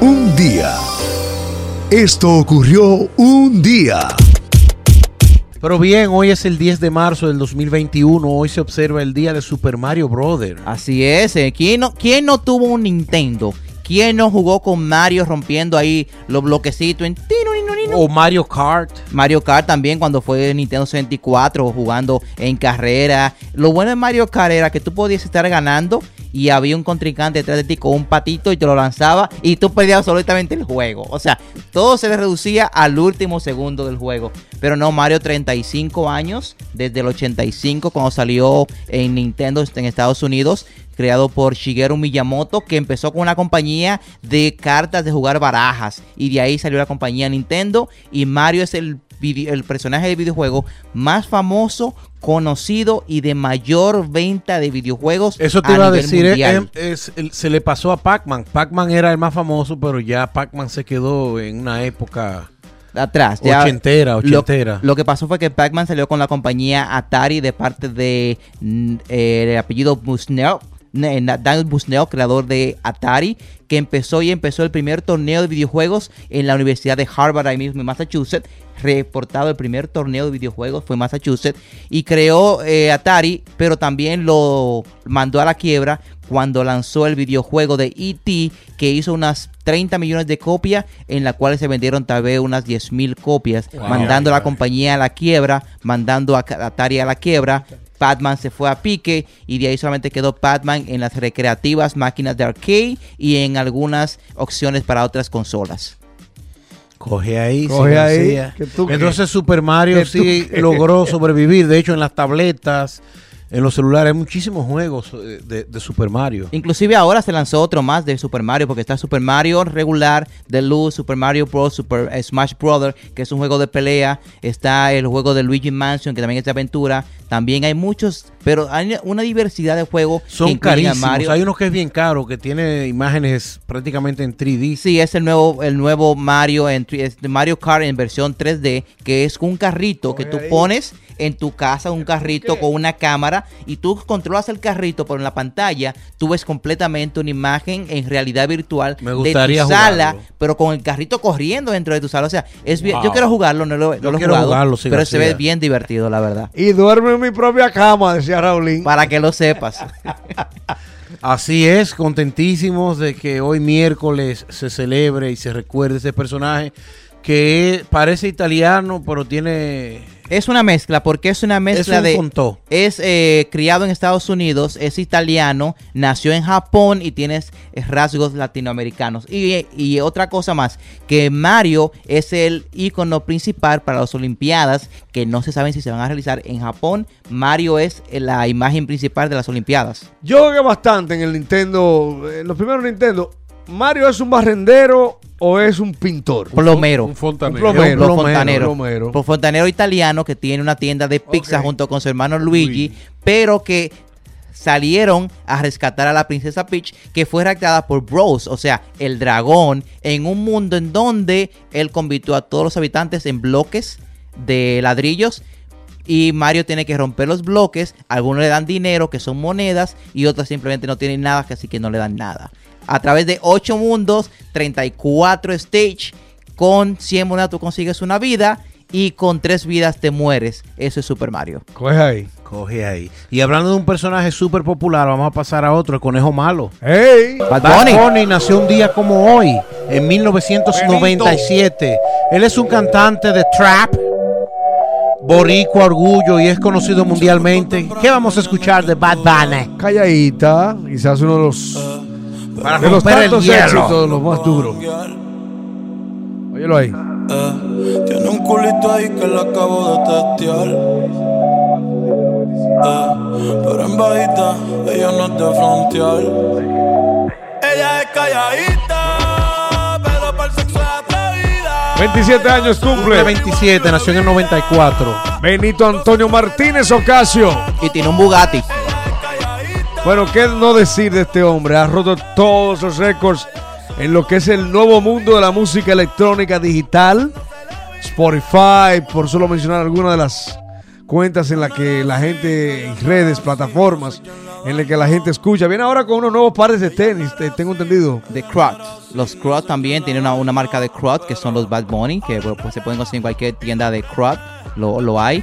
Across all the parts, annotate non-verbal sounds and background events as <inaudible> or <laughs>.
Un día. Esto ocurrió un día. Pero bien, hoy es el 10 de marzo del 2021. Hoy se observa el día de Super Mario Brothers. Así es. eh, ¿Quién, no, ¿Quién no tuvo un Nintendo? ¿Quién no jugó con Mario rompiendo ahí los bloquecitos en tino, nino, nino? O Mario Kart. Mario Kart también cuando fue Nintendo 64 jugando en carrera. Lo bueno de Mario Kart era que tú podías estar ganando y había un contrincante detrás de ti con un patito y te lo lanzaba y tú perdías absolutamente el juego. O sea, todo se le reducía al último segundo del juego. Pero no, Mario 35 años, desde el 85 cuando salió en Nintendo en Estados Unidos creado por Shigeru Miyamoto, que empezó con una compañía de cartas de jugar barajas. Y de ahí salió la compañía Nintendo. Y Mario es el, el personaje de videojuego más famoso, conocido y de mayor venta de videojuegos. Eso te iba a decir, eh, eh, es- se le pasó a Pac-Man. Pac-Man era el más famoso, pero ya Pac-Man se quedó en una época atrás. ya- ochentera, Lo, ochentera. lo que pasó fue que Pac-Man salió con la compañía Atari de parte de mm, eh, el apellido Bushnell. Daniel Bushnell, creador de Atari, que empezó y empezó el primer torneo de videojuegos en la Universidad de Harvard, ahí mismo en Massachusetts. Reportado el primer torneo de videojuegos fue en Massachusetts y creó eh, Atari, pero también lo mandó a la quiebra cuando lanzó el videojuego de E.T. que hizo unas 30 millones de copias, en la cual se vendieron tal vez unas 10 mil copias, Wow. mandando a la compañía a la quiebra, mandando a Atari a la quiebra. Batman se fue a pique y de ahí solamente quedó Batman en las recreativas máquinas de arcade y en algunas opciones para otras consolas. Coge ahí. Coge ahí, García. que tú Entonces Super Mario que sí logró <laughs> sobrevivir. De hecho, en las tabletas, en los celulares, hay muchísimos juegos eh, de, de Super Mario. Inclusive ahora se lanzó otro más de Super Mario porque está Super Mario regular, Deluxe, Super Mario Bros, Super eh, Smash Brother, que es un juego de pelea, está el juego de Luigi Mansion, que también es de aventura, también hay muchos, pero hay una diversidad de juegos que Son carísimos. Hay uno que es bien caro, que tiene imágenes prácticamente en 3D. Sí, es el nuevo, el nuevo Mario en tri- es de Mario Kart en versión 3D, que es un carrito que tú pones en tu casa, un carrito con una cámara, y tú controlas el carrito, pero en la pantalla tú ves completamente una imagen en realidad virtual Me gustaría de tu sala, jugarlo. pero con el carrito corriendo dentro de tu sala. O sea, es bien, yo quiero jugarlo, no lo, no lo he jugado, jugarlo, sí, pero se ve bien divertido, la verdad. Y duerme en mi propia cama, decía Raulín. Para que lo sepas. <laughs> Así es, contentísimos de que hoy miércoles se celebre y se recuerde ese personaje que parece italiano, pero tiene... Es una mezcla, porque es una mezcla un de. contó. Es eh, criado en Estados Unidos, es italiano, nació en Japón y tiene eh, rasgos latinoamericanos. Y, y otra cosa más, que Mario es el icono principal para las Olimpiadas, que no se saben si se van a realizar en Japón. Mario es eh, la imagen principal de las Olimpiadas. Yo jugué bastante en el Nintendo, en los primeros Nintendo. ¿Mario es un barrendero o es un pintor? Plomero. Un fontanero. Un plomero. Plomero, fontanero. plomero. Fontanero italiano que tiene una tienda de pizza junto con su hermano Luigi, pero que salieron a rescatar a la princesa Peach, que fue rescatada por Bros, o sea, el dragón, en un mundo en donde él convirtió a todos los habitantes en bloques de ladrillos. Y Mario tiene que romper los bloques. Algunos le dan dinero, que son monedas, y otros simplemente no tienen nada, así que no le dan nada. A través de 8 mundos, 34 stage, con 100 monedas tú consigues una vida, y con 3 vidas te mueres. Eso es Super Mario. Coge ahí. Coge ahí. Y hablando de un personaje súper popular, vamos a pasar a otro, el conejo malo. ¡Ey! Bad Bad Bunny. Bunny nació un día como hoy, en 1997. Él es un cantante de trap, boricua, orgullo, y es conocido mundialmente. ¿Qué vamos a escuchar de Bad Bunny? Calladita, quizás uno de los, Para de los romper el tantos hielo. éxitos, los más duros. Óyelo ahí. Eh, tiene un culito ahí que le acabo de testear. Eh, pero en bajita, ella no es de frontear. Ella es calladita, pero para el sexo es atrevida. 27 años Cumple cumple 27, nació en el 94. Benito Antonio Martínez Ocasio. Y tiene un Bugatti. Bueno, ¿qué no decir de este hombre? Ha roto todos los récords en lo que es el nuevo mundo de la música electrónica digital. Spotify, por solo mencionar algunas de las cuentas en las que la gente, en redes, plataformas, en el que la gente escucha. Viene ahora con unos nuevos pares de tenis, te- tengo entendido. De Crot. Los Crot también tienen una, marca de Crot que son los Bad Bunny, que pues se pueden conseguir en cualquier tienda de Crot. Lo, lo hay.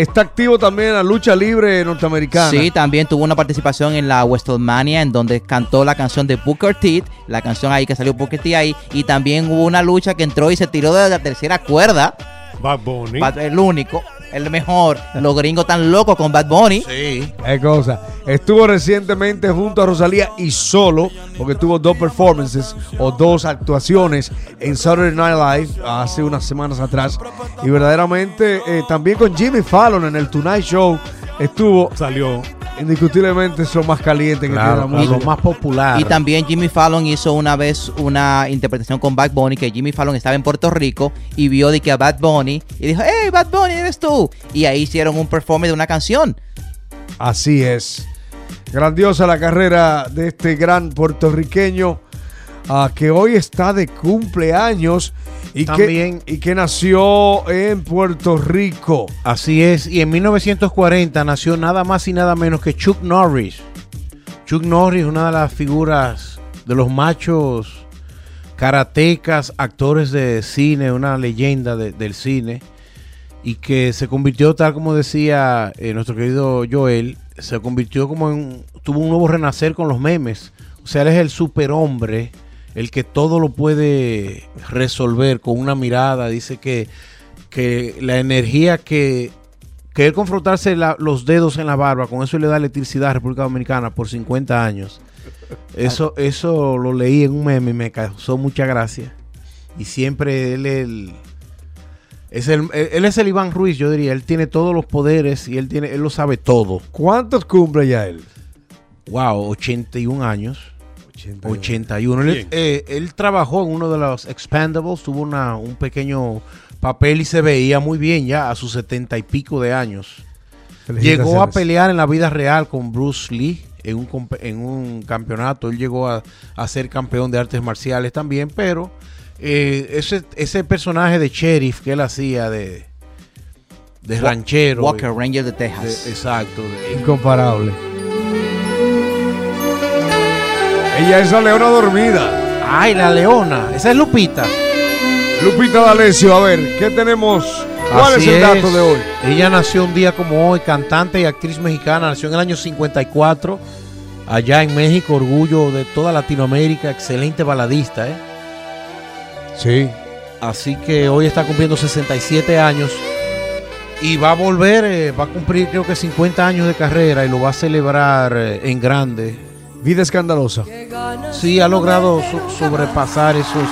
Está activo también en la lucha libre norteamericana. Sí, también tuvo una participación en la WrestleMania en donde cantó la canción de Booker T, la canción ahí que salió Booker T ahí, y también hubo una lucha que entró y se tiró de la tercera cuerda. Bad Bunny. Bad- el único, el mejor. Los gringos tan locos con Bad Bunny. Sí. Es cosa. Estuvo recientemente junto a Rosalía y solo, porque tuvo dos performances o dos actuaciones en Saturday Night Live hace unas semanas atrás. Y verdaderamente eh, también con Jimmy Fallon en el Tonight Show estuvo Salió. Indiscutiblemente lo más caliente que Claro, tiene la lo música. más popular. Y también Jimmy Fallon hizo una vez una interpretación con Bad Bunny, que Jimmy Fallon estaba en Puerto Rico y vio de que a Bad Bunny y dijo, hey, Bad Bunny, eres tú. Y ahí hicieron un performance de una canción. Así es. Grandiosa la carrera de este gran puertorriqueño ah, que hoy está de cumpleaños y, También- que, y que nació en Puerto Rico. Así es, y en 1940 nació nada más y nada menos que Chuck Norris. Chuck Norris, una de las figuras de los machos karatecas, actores de cine, una leyenda de- del cine, y que se convirtió, tal como decía eh, nuestro querido Joel, se convirtió como en, tuvo un nuevo renacer con los memes. O sea, él es el superhombre, el que todo lo puede resolver con una mirada. Dice que, que la energía que, que él confrontarse la- los dedos en la barba, con eso le da electricidad a República Dominicana por 50 años. Eso, eso lo leí en un meme y me causó mucha gracia. Y siempre él, él, es el, él es el Iván Ruiz, yo diría. Él tiene todos los poderes y él, tiene, él lo sabe todo. ¿Cuántos cumple ya él? Wow, 81 años. 81. 81. Él, eh, él trabajó en uno de los Expandables, tuvo una, un pequeño papel y se veía muy bien ya a sus setenta y pico de años. Llegó a pelear en la vida real con Bruce Lee en un, en un campeonato. Él llegó a, a ser campeón de artes marciales también, pero eh, ese, ese personaje de sheriff que él hacía de, de ranchero. Walker Ranger de de- Texas. exacto. de- Incomparable. Ella es la leona dormida. Ay, la leona. Esa es Lupita. Lupita D'Alessio, a ver, ¿qué tenemos? ¿Cuál Así es el dato de hoy? Ella nació un día como hoy, cantante y actriz mexicana. Nació en el año 54, allá en México, orgullo de toda Latinoamérica. Excelente baladista, ¿eh? Sí. Así que hoy está cumpliendo 67 años y va a volver, eh, va a cumplir creo que 50 años de carrera y lo va a celebrar eh, en grande. Vida escandalosa. Sí, ha logrado so- sobrepasar esos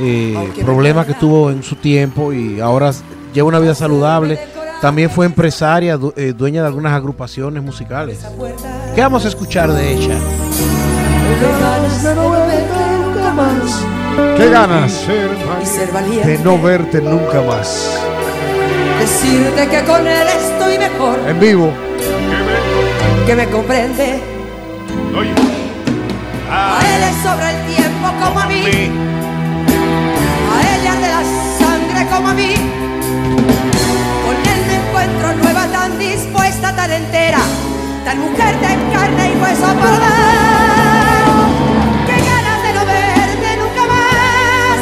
eh, problemas que tuvo en su tiempo y ahora lleva una vida saludable. También fue empresaria, du- eh, dueña de algunas agrupaciones musicales. ¿Qué vamos a escuchar de ella? ¿Qué ganas de no verte nunca más? Decirte que con él estoy mejor, En vivo. que me comprende. Oye. A él le sobra el tiempo como a mí. A ella de la sangre como a mí. Con él me encuentro nueva, tan dispuesta, tan entera. Tan mujer de carne y hueso para dar. Qué ganas de no verte nunca más.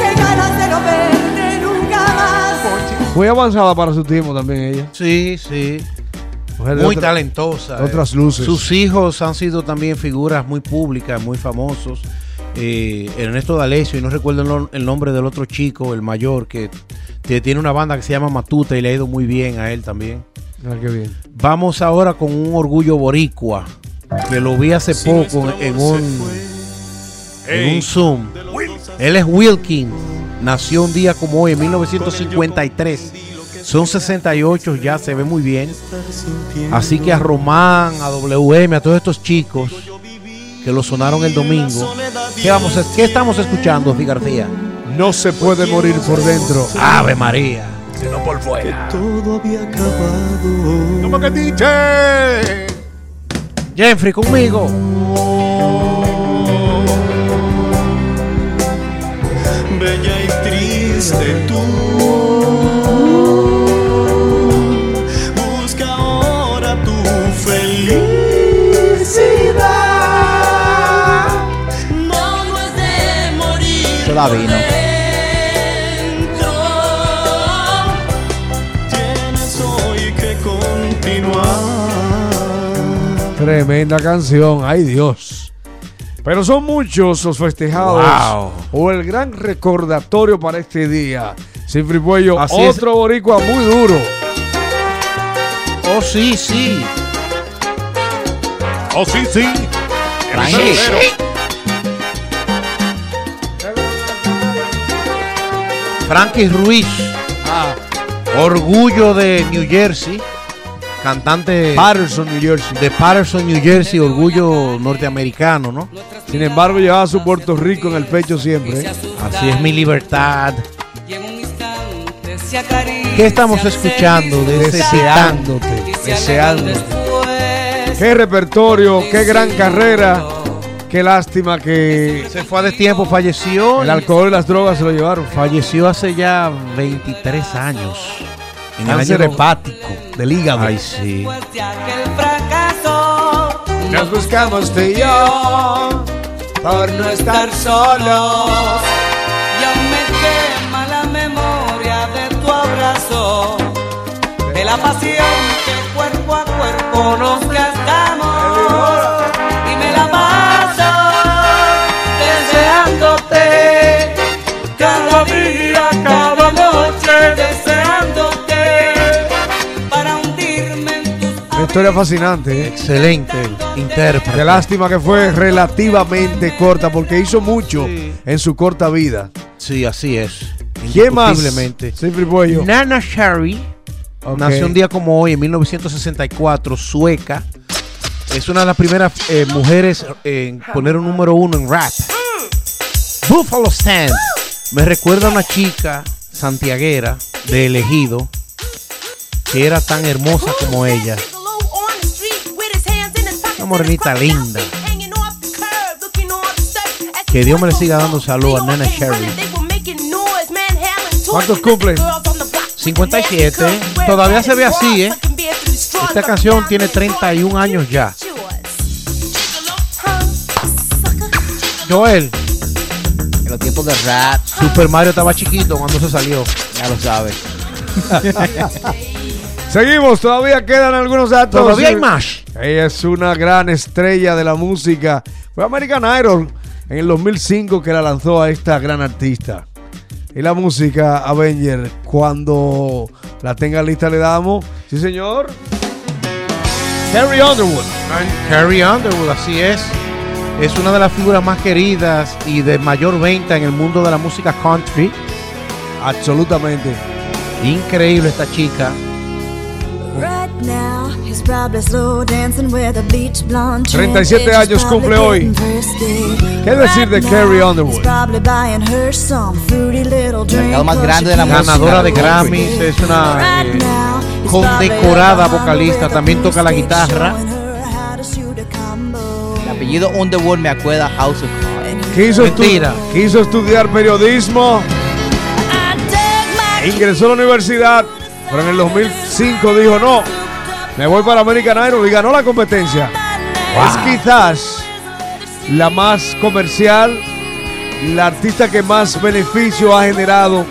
Qué ganas de no verte nunca más. Muy avanzada para su tiempo también ella. Sí, sí. Mujer Muy otra- talentosa. eh. otras luces. Sus hijos han sido también figuras muy públicas, muy famosos. Eh, Ernesto D'Alessio, y no recuerdo el, nom- el nombre del otro chico, el mayor, que, que tiene una banda que se llama Matuta y le ha ido muy bien a él también. Ah, qué bien. Vamos ahora con un orgullo boricua, que lo vi hace poco en un, en un Zoom. Él es Wilkins, nació un día como hoy, en 1953. Son 68, ya se ve muy bien. Así que a Román, a WM, a todos estos chicos que lo sonaron el domingo. ¿Qué, vamos a- qué estamos escuchando, Fi García? No se puede morir por dentro. Ave María. ¿Cómo que dice? Jeffrey, conmigo. bella y triste tú. Da vino. Tremenda canción, ay Dios. Pero son muchos los festejados Wow. o el gran recordatorio para este día. Sin es. otro boricua muy duro. Oh, sí, sí. Oh, sí, sí. Frankie. Frankie Ruiz. Orgullo de New Jersey. Cantante Patterson, New Jersey. de Patterson, New Jersey. Orgullo norteamericano, ¿no? Sin embargo, llevaba su Puerto Rico en el pecho siempre. ¿eh? Así es mi libertad. ¿Qué ¿Qué estamos escuchando de? Deseándote, deseándote. Qué repertorio, qué gran carrera. Qué lástima que Se fue de tiempo, falleció. el alcohol y las drogas se lo llevaron. Falleció hace ya 23 años. En el Cáncer año- hepático del hígado. Ay, sí. Nos buscamos tú y yo por no estar solos. Y aún me quema la memoria de tu abrazo, de la pasión que cuerpo a cuerpo nos gastamos. Y me la historia fascinante, ¿eh? Excelente intérprete. Qué lástima que fue relativamente corta porque hizo mucho Sí. en su corta vida. Sí, así es. ¿Quién más? Sí. Nana Sherry Ok. nació un día como hoy, en 1964, sueca. Es una de las primeras eh, mujeres en poner un número uno en rap. Buffalo Stand. Me recuerda a una chica santiaguera de elegido que era tan hermosa como ella. Una morenita linda. Que Dios me le siga dando salud a Nana Sherry. ¿Cuántos cumple? 57. Todavía se ve así, ¿eh? Esta canción tiene 31 años ya. Joel, En los tiempos de rap, Super Mario estaba chiquito cuando se salió. ya lo sabes. <laughs> Seguimos, todavía quedan algunos datos. Todavía hay más. Ella es una gran estrella de la música. Fue American Idol en el 2005 que la lanzó a esta gran artista. Y la música Avenger, cuando la tenga lista le damos. Sí, señor. Carrie Underwood. Carrie Underwood, así es. Es una de las figuras más queridas y de mayor venta en el mundo de la música country. Absolutamente. Increíble esta chica. 37 años cumple hoy. ¿Qué decir de Carrie now, Underwood? mercado más grande de la Ganadora de it. es una eh, condecorada vocalista, with a también toca la guitarra. El apellido Underwood me acuerda House of Cards. Quiso, estu- Mentira. quiso estudiar periodismo. Ingresó a la universidad. Pero en el 2005 dijo no. Me voy para American Idol y ganó la competencia. Es quizás la más comercial, la artista que más beneficio ha generado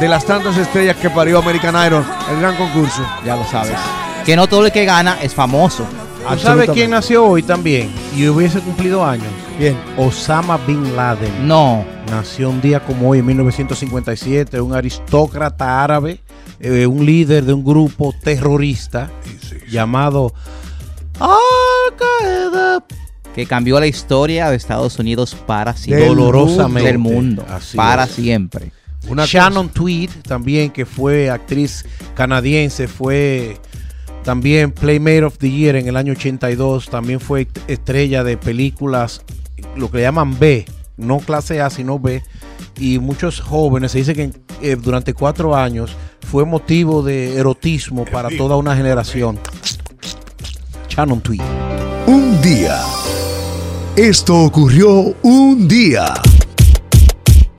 de las tantas estrellas que parió American Idol, el gran concurso. Ya lo sabes. Que no todo el que gana es famoso. ¿Tú sabes quién nació hoy también? Y hubiese cumplido años. Bien. Osama Bin Laden. No. Nació un día como hoy, en 1957, un aristócrata árabe, eh, un líder de un grupo terrorista llamado Al-Qaeda. Que cambió la historia de Estados Unidos para siempre. Dolorosamente. Del mundo. Así para es. siempre. Una Shannon Tweed, también, que fue actriz canadiense, fue también Playmate of the Year en el año 82, también fue estrella de películas, lo que llaman B, no clase A, sino B, y muchos jóvenes, se dice que eh, durante cuatro años fue motivo de erotismo para toda una generación. Shannon Tweed. Un día. Esto ocurrió un día.